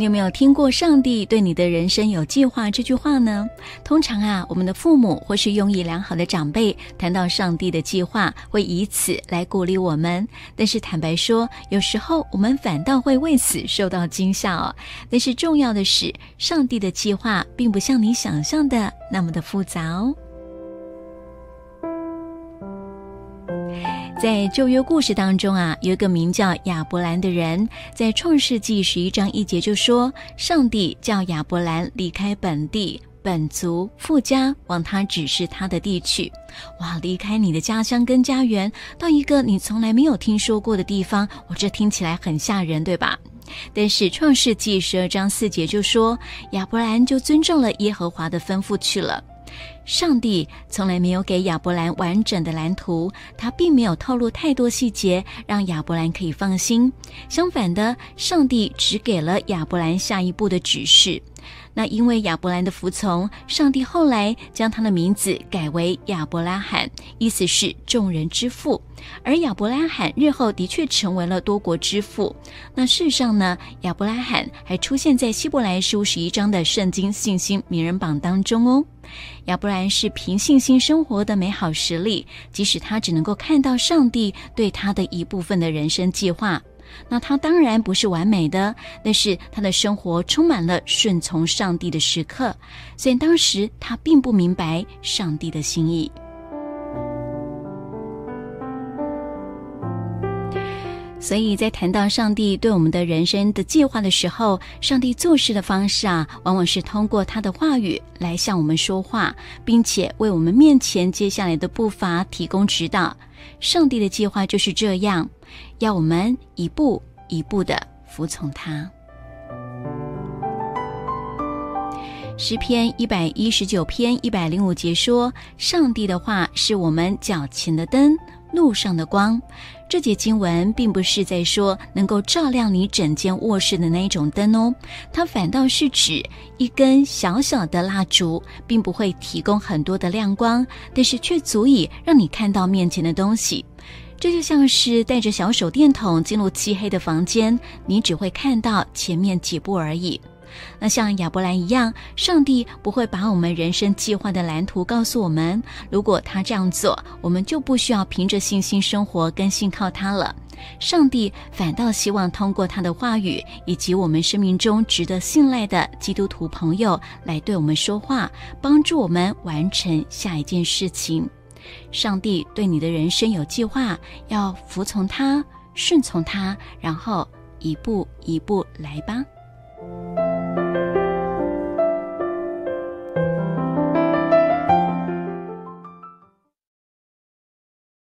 你有没有听过“上帝对你的人生有计划”这句话呢？通常啊，我们的父母或是用意良好的长辈谈到上帝的计划，会以此来鼓励我们。但是坦白说，有时候我们反倒会为此受到惊吓哦。但是重要的是，上帝的计划并不像你想象的那么的复杂哦。在旧约故事当中啊，有一个名叫亚伯兰的人，在创世纪十一章一节就说：“上帝叫亚伯兰离开本地、本族、富家，往他指示他的地去。”哇，离开你的家乡跟家园，到一个你从来没有听说过的地方，我这听起来很吓人，对吧？但是创世纪十二章四节就说，亚伯兰就遵照了耶和华的吩咐去了。上帝从来没有给亚伯兰完整的蓝图，他并没有透露太多细节，让亚伯兰可以放心。相反的，上帝只给了亚伯兰下一步的指示。那因为亚伯兰的服从，上帝后来将他的名字改为亚伯拉罕，意思是众人之父。而亚伯拉罕日后的确成为了多国之父。那事实上呢，亚伯拉罕还出现在希伯来书十一章的圣经信心名人榜当中哦。亚伯兰是凭信心生活的美好实例，即使他只能够看到上帝对他的一部分的人生计划。那他当然不是完美的，但是他的生活充满了顺从上帝的时刻。所以当时他并不明白上帝的心意，所以在谈到上帝对我们的人生的计划的时候，上帝做事的方式啊，往往是通过他的话语来向我们说话，并且为我们面前接下来的步伐提供指导。上帝的计划就是这样。要我们一步一步的服从他。诗篇一百一十九篇一百零五节说：“上帝的话是我们脚前的灯，路上的光。”这节经文并不是在说能够照亮你整间卧室的那一种灯哦，它反倒是指一根小小的蜡烛，并不会提供很多的亮光，但是却足以让你看到面前的东西。这就像是带着小手电筒进入漆黑的房间，你只会看到前面几步而已。那像亚伯兰一样，上帝不会把我们人生计划的蓝图告诉我们。如果他这样做，我们就不需要凭着信心生活，跟信靠他了。上帝反倒希望通过他的话语，以及我们生命中值得信赖的基督徒朋友来对我们说话，帮助我们完成下一件事情。上帝对你的人生有计划，要服从他、顺从他，然后一步一步来吧。